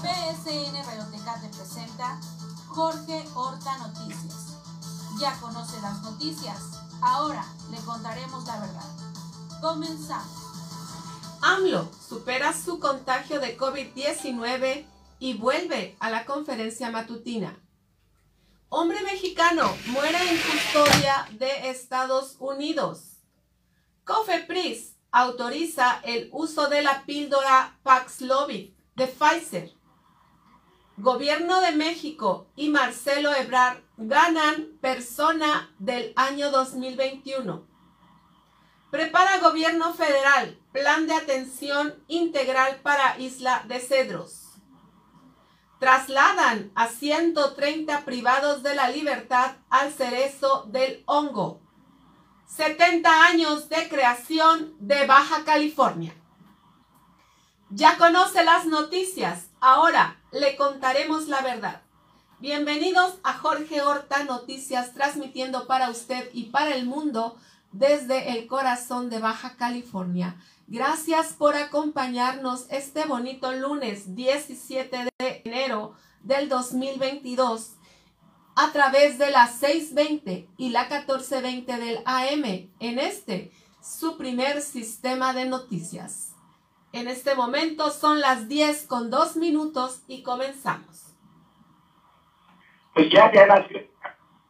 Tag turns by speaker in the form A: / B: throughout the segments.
A: PSN Radioteca te presenta Jorge Horta Noticias. Ya conoce las noticias, ahora le contaremos la verdad. Comenzamos.
B: AMLO supera su contagio de COVID-19 y vuelve a la conferencia matutina. Hombre mexicano muere en custodia de Estados Unidos. COFEPRIS autoriza el uso de la píldora Paxlovid de Pfizer. Gobierno de México y Marcelo Ebrard ganan persona del año 2021. Prepara gobierno federal plan de atención integral para Isla de Cedros. Trasladan a 130 privados de la libertad al cerezo del hongo. 70 años de creación de Baja California. Ya conoce las noticias, ahora le contaremos la verdad. Bienvenidos a Jorge Horta Noticias, transmitiendo para usted y para el mundo desde el corazón de Baja California. Gracias por acompañarnos este bonito lunes 17 de enero del 2022 a través de las 620 y la 1420 del AM en este, su primer sistema de noticias. En este momento son las 10 con 2 minutos y comenzamos.
C: Pues ya, ya nació,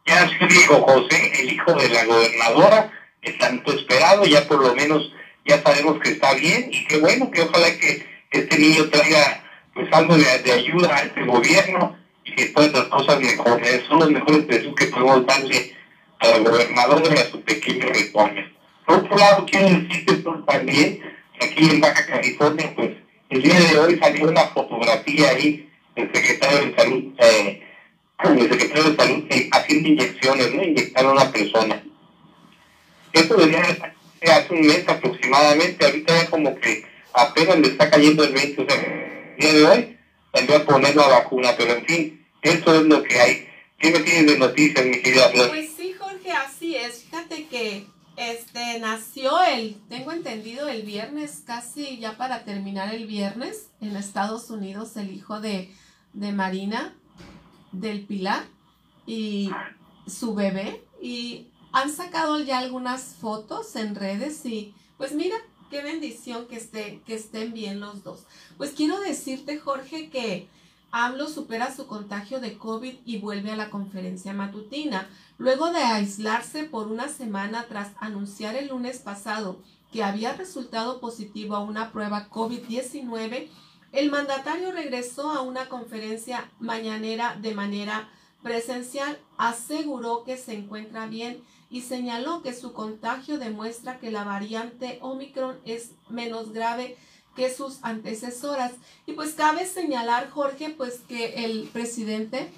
C: ya nació hijo José, el hijo de la gobernadora, el tanto esperado, ya por lo menos ya sabemos que está bien y qué bueno, que ojalá que este niño traiga pues algo de, ayuda a este gobierno y que puedan las cosas mejores. Son los mejores deseos que podemos darle a la gobernadora y a su pequeño retoño. Por otro lado, quiero decirte también que aquí en Baja California, pues el día de hoy salió una fotografía ahí del secretario de Salud, eh, el secretario de Salud eh, haciendo inyecciones, ¿no? Inyectar a una persona. Esto debería hace un mes aproximadamente, ahorita ya como que apenas le está cayendo el 20, o sea, el día de hoy salió a poner la vacuna, pero en fin, eso es lo que hay. ¿Qué me tienes de noticias, mi querida Flor?
B: Pues sí, Jorge, así es. Fíjate que este nació el, tengo entendido, el viernes, casi ya para terminar el viernes, en Estados Unidos, el hijo de, de Marina, del Pilar, y su bebé. Y han sacado ya algunas fotos en redes y pues mira, qué bendición que, esté, que estén bien los dos. Pues quiero decirte, Jorge, que AMLO supera su contagio de COVID y vuelve a la conferencia matutina. Luego de aislarse por una semana tras anunciar el lunes pasado que había resultado positivo a una prueba COVID-19, el mandatario regresó a una conferencia mañanera de manera presencial, aseguró que se encuentra bien y señaló que su contagio demuestra que la variante Omicron es menos grave que sus antecesoras. Y pues cabe señalar, Jorge, pues que el presidente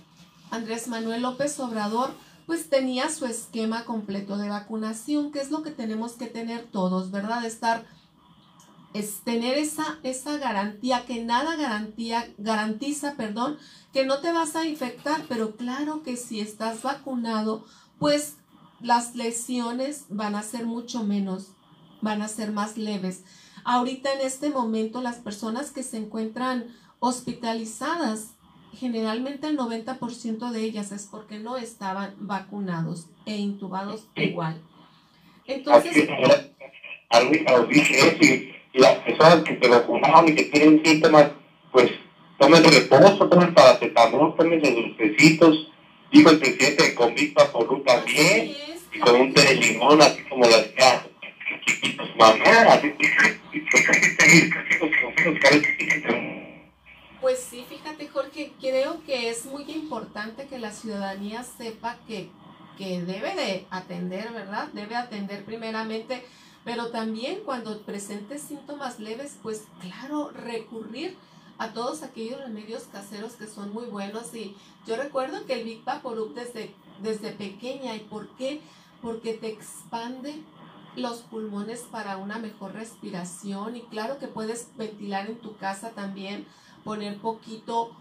B: Andrés Manuel López Obrador pues tenía su esquema completo de vacunación, que es lo que tenemos que tener todos, ¿verdad? Estar es tener esa, esa garantía, que nada garantía, garantiza, perdón, que no te vas a infectar, pero claro que si estás vacunado, pues las lesiones van a ser mucho menos, van a ser más leves. Ahorita en este momento las personas que se encuentran hospitalizadas, generalmente el 90% de ellas es porque no estaban vacunados e intubados igual. Entonces...
C: Y las personas que se vacunaron y que tienen síntomas, pues tomen reposo, tomen paracetamol, tomen los dulcecitos. Dijo el presidente de Convicta por también y con un té de limón, así como las hacía chiquitos mamá, así
B: pues sí, fíjate Jorge, creo que es muy importante que la ciudadanía sepa que, que debe de atender, ¿verdad? Debe atender primeramente, pero también cuando presente síntomas leves, pues claro, recurrir a todos aquellos remedios caseros que son muy buenos. Y yo recuerdo que el Big Vaporub desde, desde pequeña, ¿y por qué? porque te expande los pulmones para una mejor respiración y claro que puedes ventilar en tu casa también, poner poquito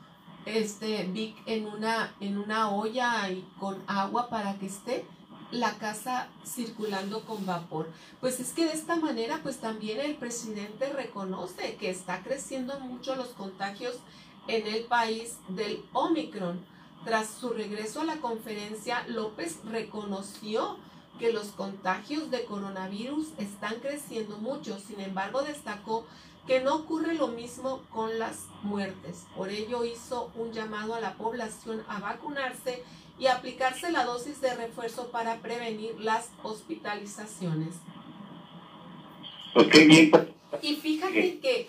B: este Vic en una, en una olla y con agua para que esté la casa circulando con vapor. Pues es que de esta manera, pues también el presidente reconoce que está creciendo mucho los contagios en el país del Omicron. Tras su regreso a la conferencia, López reconoció que los contagios de coronavirus están creciendo mucho. Sin embargo, destacó que no ocurre lo mismo con las muertes. Por ello hizo un llamado a la población a vacunarse y aplicarse la dosis de refuerzo para prevenir las hospitalizaciones. Y fíjate que,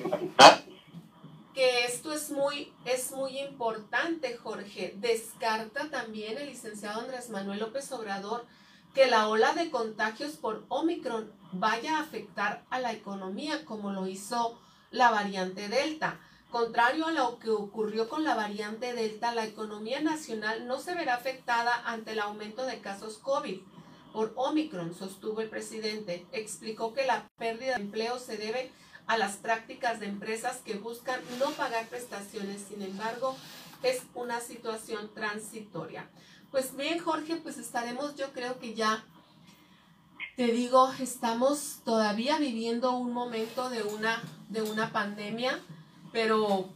B: que esto es muy, es muy importante, Jorge. Descarta también el licenciado Andrés Manuel López Obrador que la ola de contagios por Omicron vaya a afectar a la economía como lo hizo la variante Delta. Contrario a lo que ocurrió con la variante Delta, la economía nacional no se verá afectada ante el aumento de casos COVID por Omicron, sostuvo el presidente. Explicó que la pérdida de empleo se debe a las prácticas de empresas que buscan no pagar prestaciones. Sin embargo, es una situación transitoria. Pues bien, Jorge, pues estaremos, yo creo que ya, te digo, estamos todavía viviendo un momento de una, de una pandemia, pero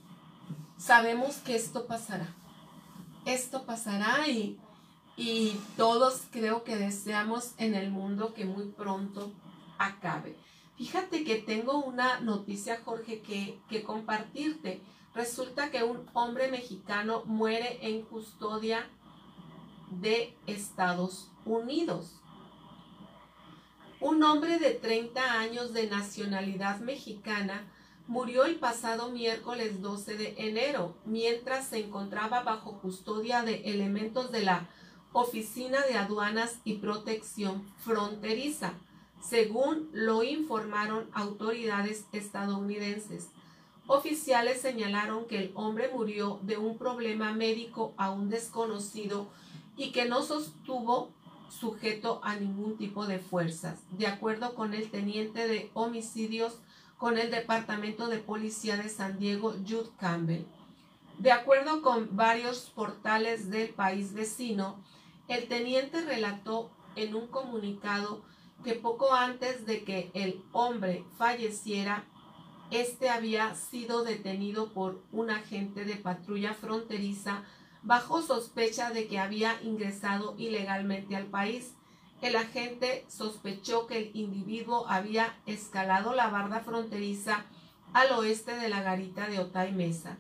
B: sabemos que esto pasará. Esto pasará y, y todos creo que deseamos en el mundo que muy pronto acabe. Fíjate que tengo una noticia, Jorge, que, que compartirte. Resulta que un hombre mexicano muere en custodia de Estados Unidos. Un hombre de 30 años de nacionalidad mexicana murió el pasado miércoles 12 de enero mientras se encontraba bajo custodia de elementos de la Oficina de Aduanas y Protección Fronteriza, según lo informaron autoridades estadounidenses. Oficiales señalaron que el hombre murió de un problema médico aún desconocido y que no sostuvo sujeto a ningún tipo de fuerzas, de acuerdo con el teniente de homicidios con el Departamento de Policía de San Diego, Jude Campbell. De acuerdo con varios portales del país vecino, el teniente relató en un comunicado que poco antes de que el hombre falleciera, este había sido detenido por un agente de patrulla fronteriza bajo sospecha de que había ingresado ilegalmente al país. El agente sospechó que el individuo había escalado la barda fronteriza al oeste de la garita de Otay Mesa.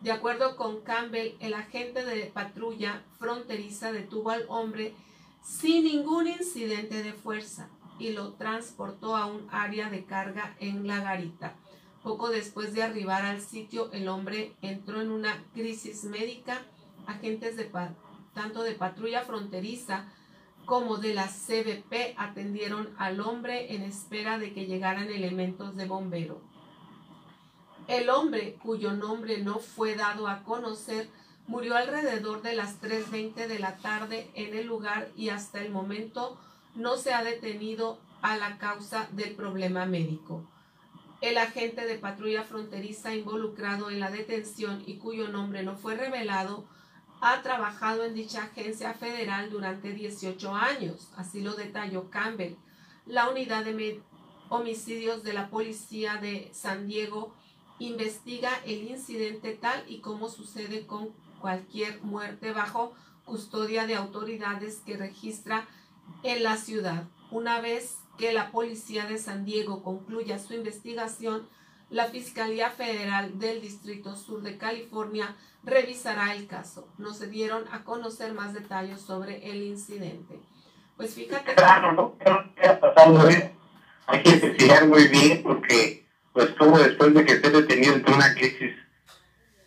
B: De acuerdo con Campbell, el agente de patrulla fronteriza detuvo al hombre sin ningún incidente de fuerza y lo transportó a un área de carga en la garita. Poco después de arribar al sitio, el hombre entró en una crisis médica agentes de tanto de patrulla fronteriza como de la CBP atendieron al hombre en espera de que llegaran elementos de bombero. El hombre, cuyo nombre no fue dado a conocer, murió alrededor de las 3.20 de la tarde en el lugar y hasta el momento no se ha detenido a la causa del problema médico. El agente de patrulla fronteriza involucrado en la detención y cuyo nombre no fue revelado ha trabajado en dicha agencia federal durante 18 años, así lo detalló Campbell. La unidad de homicidios de la policía de San Diego investiga el incidente tal y como sucede con cualquier muerte bajo custodia de autoridades que registra en la ciudad. Una vez que la policía de San Diego concluya su investigación, la Fiscalía Federal del Distrito Sur de California revisará el caso. No se dieron a conocer más detalles sobre el incidente. Pues fíjate.
C: Claro, ¿no? ¿Qué ha pasado? Eh? Hay que investigar muy bien porque, pues, como después de que esté detenido entre una crisis,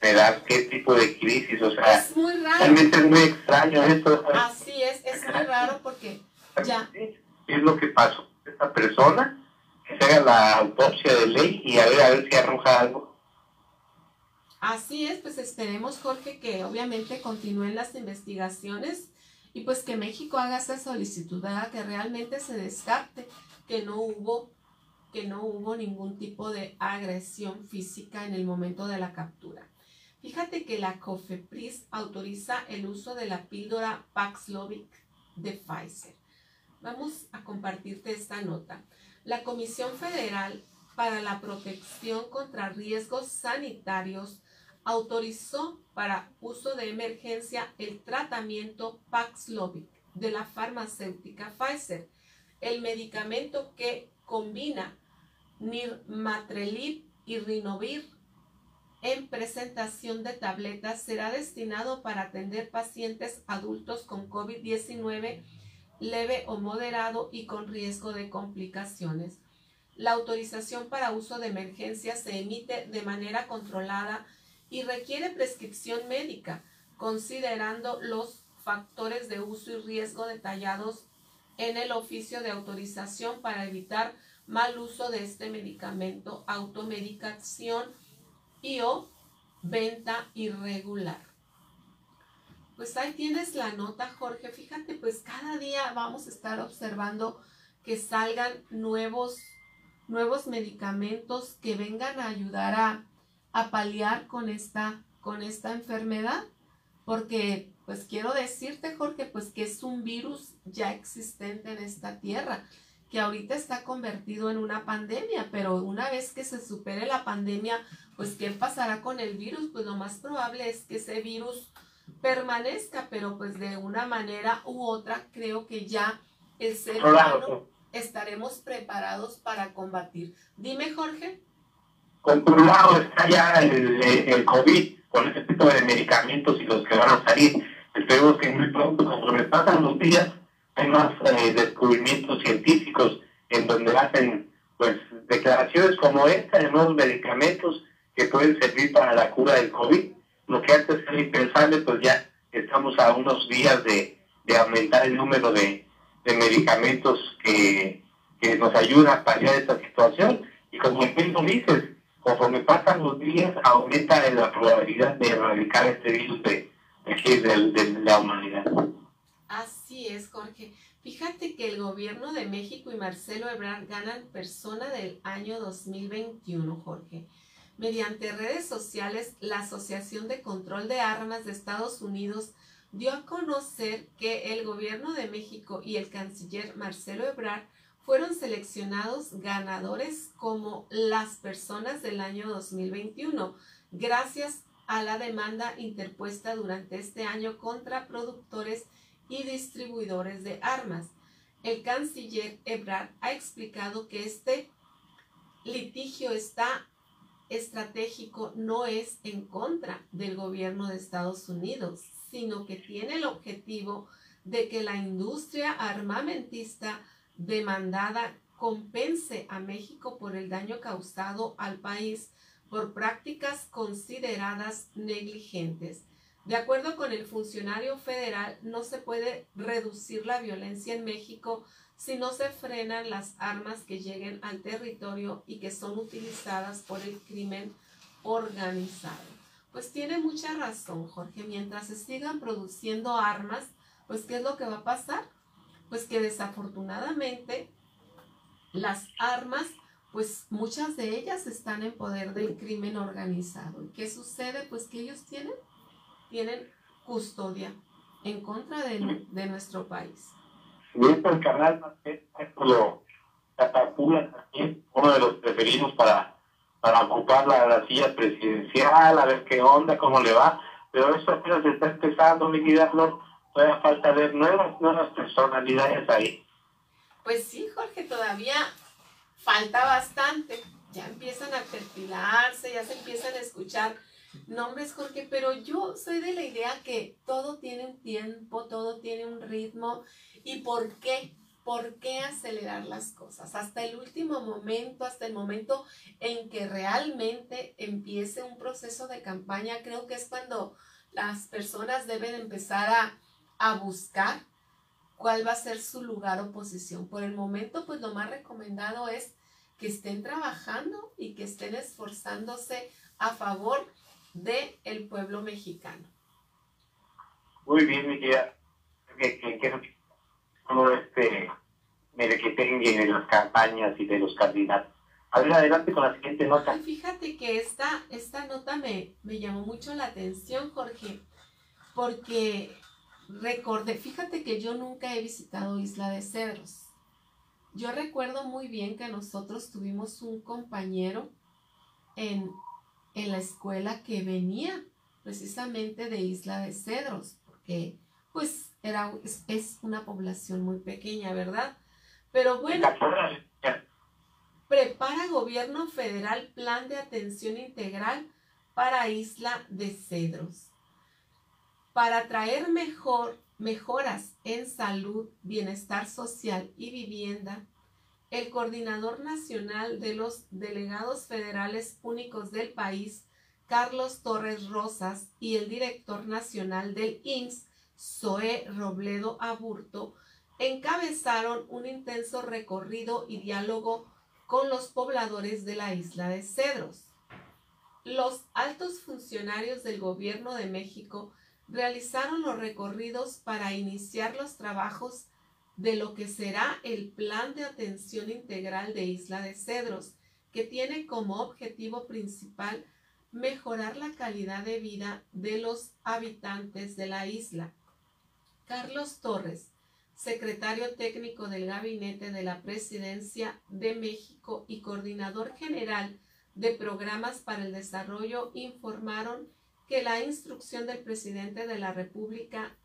C: ¿verdad? ¿Qué tipo de crisis? O sea,
B: es muy raro.
C: realmente es muy extraño esto.
B: Así es, es muy raro porque ya.
C: ¿Qué es lo que pasó? Esta persona, que se haga la autopsia de ley y a ver, a ver si arroja algo
B: Así es, pues esperemos, Jorge, que obviamente continúen las investigaciones y pues que México haga esa solicitud, que realmente se descarte que no hubo que no hubo ningún tipo de agresión física en el momento de la captura. Fíjate que la COFEPRIS autoriza el uso de la píldora Paxlovid de Pfizer. Vamos a compartirte esta nota. La Comisión Federal para la Protección contra Riesgos Sanitarios autorizó para uso de emergencia el tratamiento Paxlovid de la farmacéutica Pfizer, el medicamento que combina nirmatrelib y rinovir en presentación de tabletas. Será destinado para atender pacientes adultos con COVID-19 leve o moderado y con riesgo de complicaciones. La autorización para uso de emergencia se emite de manera controlada y requiere prescripción médica, considerando los factores de uso y riesgo detallados en el oficio de autorización para evitar mal uso de este medicamento, automedicación y o venta irregular. Pues ahí tienes la nota, Jorge. Fíjate, pues cada día vamos a estar observando que salgan nuevos, nuevos medicamentos que vengan a ayudar a, a paliar con esta, con esta enfermedad. Porque, pues quiero decirte, Jorge, pues que es un virus ya existente en esta tierra que ahorita está convertido en una pandemia, pero una vez que se supere la pandemia, pues ¿qué pasará con el virus? Pues lo más probable es que ese virus permanezca, pero pues de una manera u otra creo que ya el ser humano estaremos preparados para combatir. Dime, Jorge.
C: Controlado está ya el, el, COVID con ese tipo de medicamentos y los que van a salir. Esperemos que muy pronto, me pasan los días, hay más eh, descubrimientos científicos en donde hacen pues declaraciones como esta de nuevos medicamentos que pueden servir para la cura del COVID. Lo que antes era impensable, pues ya estamos a unos días de, aumentar el número de, medicamentos que, que, nos ayudan a paliar esta situación. Y como tú dices, conforme pasan los días, aumenta la probabilidad de erradicar este virus de, de, de la humanidad.
B: Así es, Jorge. Fíjate que el gobierno de México y Marcelo Ebrard ganan persona del año 2021, Jorge. Mediante redes sociales, la Asociación de Control de Armas de Estados Unidos dio a conocer que el gobierno de México y el canciller Marcelo Ebrard fueron seleccionados ganadores como las personas del año 2021, gracias a la demanda interpuesta durante este año contra productores y distribuidores de armas. El canciller Ebrard ha explicado que este litigio está estratégico no es en contra del gobierno de Estados Unidos, sino que tiene el objetivo de que la industria armamentista demandada compense a México por el daño causado al país por prácticas consideradas negligentes. De acuerdo con el funcionario federal, no se puede reducir la violencia en México si no se frenan las armas que lleguen al territorio y que son utilizadas por el crimen organizado. Pues tiene mucha razón, Jorge. Mientras se sigan produciendo armas, pues ¿qué es lo que va a pasar? Pues que desafortunadamente las armas, pues muchas de ellas están en poder del crimen organizado. ¿Y qué sucede? Pues que ellos tienen tienen custodia en contra de, nuestro país.
C: Esto el canal esto lo catapula también, uno de los preferidos para, para ocupar la, silla presidencial, a ver qué onda, cómo le va, pero esto apenas está empezando, mi querida Flor, todavía falta ver nuevas, nuevas personalidades ahí.
B: Pues sí, Jorge, todavía falta bastante, ya empiezan a perfilarse, ya se empiezan a escuchar nombres, Jorge, pero yo soy de la idea que todo tiene un tiempo, todo tiene un ritmo. ¿Y por qué? ¿Por qué acelerar las cosas? Hasta el último momento, hasta el momento en que realmente empiece un proceso de campaña, creo que es cuando las personas deben empezar a, a buscar cuál va a ser su lugar o posición. Por el momento, pues lo más recomendado es que estén trabajando y que estén esforzándose a favor de el pueblo mexicano.
C: Muy bien, mi querida. Que, que, que, como este merequetengue de las campañas y de los candidatos. A ver, adelante con la siguiente nota.
B: fíjate que esta, esta nota me, me llamó mucho la atención, Jorge, porque recordé, fíjate que yo nunca he visitado Isla de Cedros. Yo recuerdo muy bien que nosotros tuvimos un compañero en, en la escuela que venía precisamente de Isla de Cedros, porque pues era, es, una población muy pequeña, ¿verdad? Pero bueno, prepara gobierno federal plan de atención integral para Isla de Cedros. Para traer mejor, mejoras en salud, bienestar social y vivienda, el coordinador nacional de los delegados federales únicos del país, Carlos Torres Rosas, y el director nacional del INSS, Zoe Robledo Aburto, encabezaron un intenso recorrido y diálogo con los pobladores de la isla de Cedros. Los altos funcionarios del gobierno de México realizaron los recorridos para iniciar los trabajos de lo que será el Plan de Atención Integral de Isla de Cedros, que tiene como objetivo principal mejorar la calidad de vida de los habitantes de la isla. Carlos Torres, secretario técnico del Gabinete de la Presidencia de México y coordinador general de programas para el desarrollo, informaron que la instrucción del presidente de la República,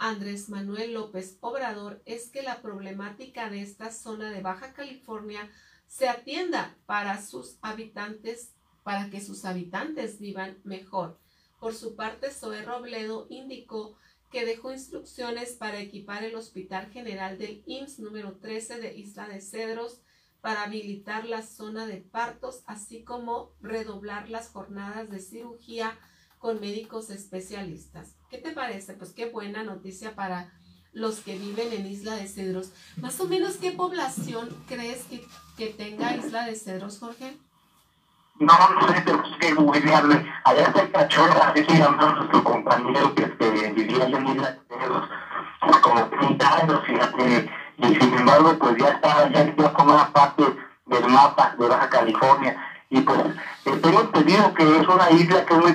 B: Andrés Manuel López Obrador, es que la problemática de esta zona de Baja California se atienda para sus habitantes, para que sus habitantes vivan mejor. Por su parte, Zoe Robledo indicó que dejó instrucciones para equipar el Hospital General del IMSS número 13 de Isla de Cedros para habilitar la zona de partos, así como redoblar las jornadas de cirugía con médicos especialistas. ¿Qué te parece? Pues qué buena noticia para los que viven en Isla de Cedros. Más o menos, ¿qué población crees que, que tenga Isla de Cedros, Jorge?
C: No, no sé, pero es que muy. Allá está el cachorro, así se llamó nuestro compañero que este, vivía en Isla de Cedros, como 30 años, fíjate. Y sin embargo, pues ya está, ya, ya una parte del mapa de Baja California. Y pues tengo entendido que es una isla que es muy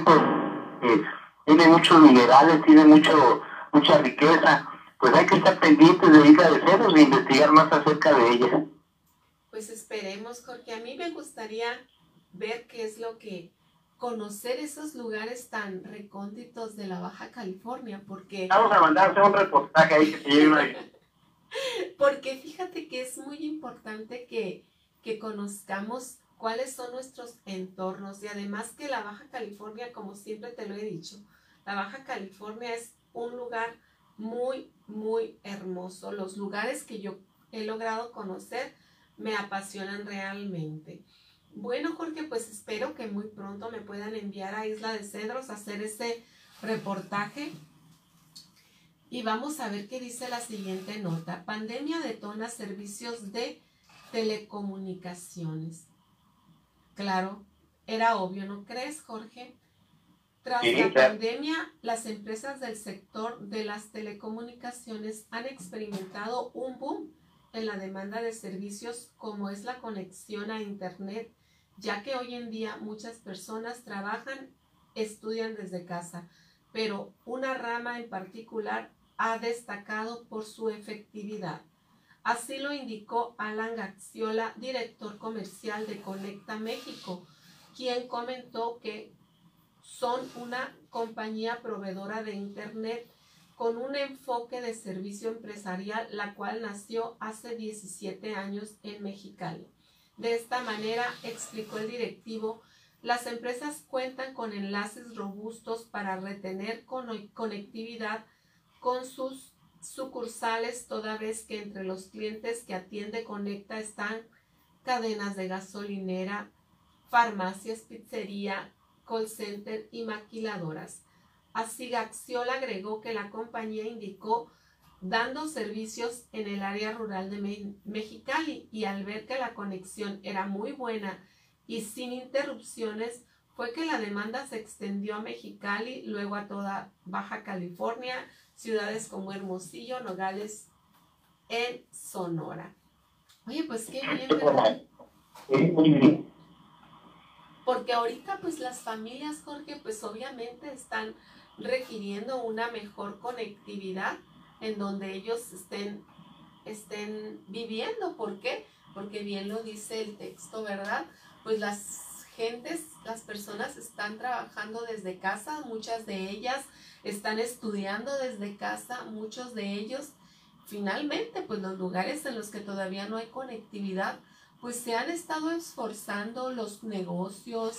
C: tiene muchos minerales, tiene mucho, mucha riqueza, pues hay que estar pendientes de Isla de Ceros e investigar más acerca de ella.
B: Pues esperemos, Jorge. A mí me gustaría ver qué es lo que conocer esos lugares tan recónditos de la Baja California, porque...
C: Vamos a mandar un reportaje ahí que se lleve una...
B: porque fíjate que es muy importante que, que conozcamos cuáles son nuestros entornos y además que la Baja California, como siempre te lo he dicho, la Baja California es un lugar muy, muy hermoso. Los lugares que yo he logrado conocer me apasionan realmente. Bueno, Jorge, pues espero que muy pronto me puedan enviar a Isla de Cedros a hacer ese reportaje. Y vamos a ver qué dice la siguiente nota. Pandemia detona servicios de telecomunicaciones. Claro, era obvio, ¿no crees, Jorge? Tras la pandemia, las empresas del sector de las telecomunicaciones han experimentado un boom en la demanda de servicios como es la conexión a Internet, ya que hoy en día muchas personas trabajan, estudian desde casa, pero una rama en particular ha destacado por su efectividad. Así lo indicó Alan Gaxiola, director comercial de Conecta México, quien comentó que son una compañía proveedora de Internet con un enfoque de servicio empresarial, la cual nació hace 17 años en Mexicali. De esta manera, explicó el directivo, las empresas cuentan con enlaces robustos para retener conectividad con sus sucursales, toda vez que entre los clientes que atiende Conecta están cadenas de gasolinera, farmacias, pizzería, call center y maquiladoras. Así Gaxiola agregó que la compañía indicó dando servicios en el área rural de Mexicali y al ver que la conexión era muy buena y sin interrupciones, fue que la demanda se extendió a Mexicali, luego a toda Baja California, ciudades como Hermosillo, Nogales, en Sonora. Oye, pues qué bien, ¿verdad? Porque ahorita pues las familias, Jorge, pues obviamente están requiriendo una mejor conectividad en donde ellos estén, estén viviendo. ¿Por qué? Porque bien lo dice el texto, ¿verdad? Pues las gentes, las personas están trabajando desde casa, muchas de ellas están estudiando desde casa, muchos de ellos finalmente, pues los lugares en los que todavía no hay conectividad, pues se han estado esforzando los negocios,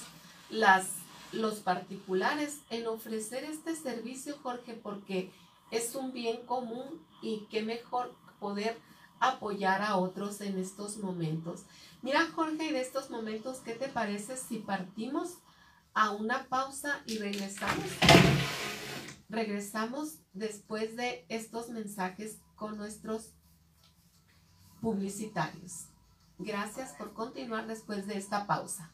B: las, los particulares en ofrecer este servicio, Jorge, porque es un bien común y qué mejor poder apoyar a otros en estos momentos. Mira, Jorge, en estos momentos, ¿qué te parece si partimos a una pausa y regresamos? Regresamos después de estos mensajes con nuestros publicitarios. Gracias por continuar después de esta pausa.